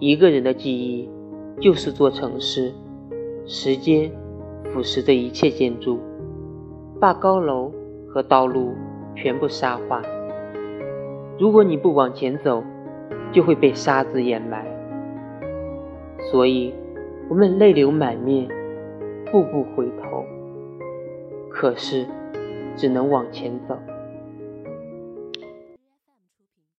一个人的记忆就是座城市时间腐蚀着一切建筑把高楼和道路全部沙化如果你不往前走就会被沙子掩埋。所以我们泪流满面步步回头。可是只能往前走。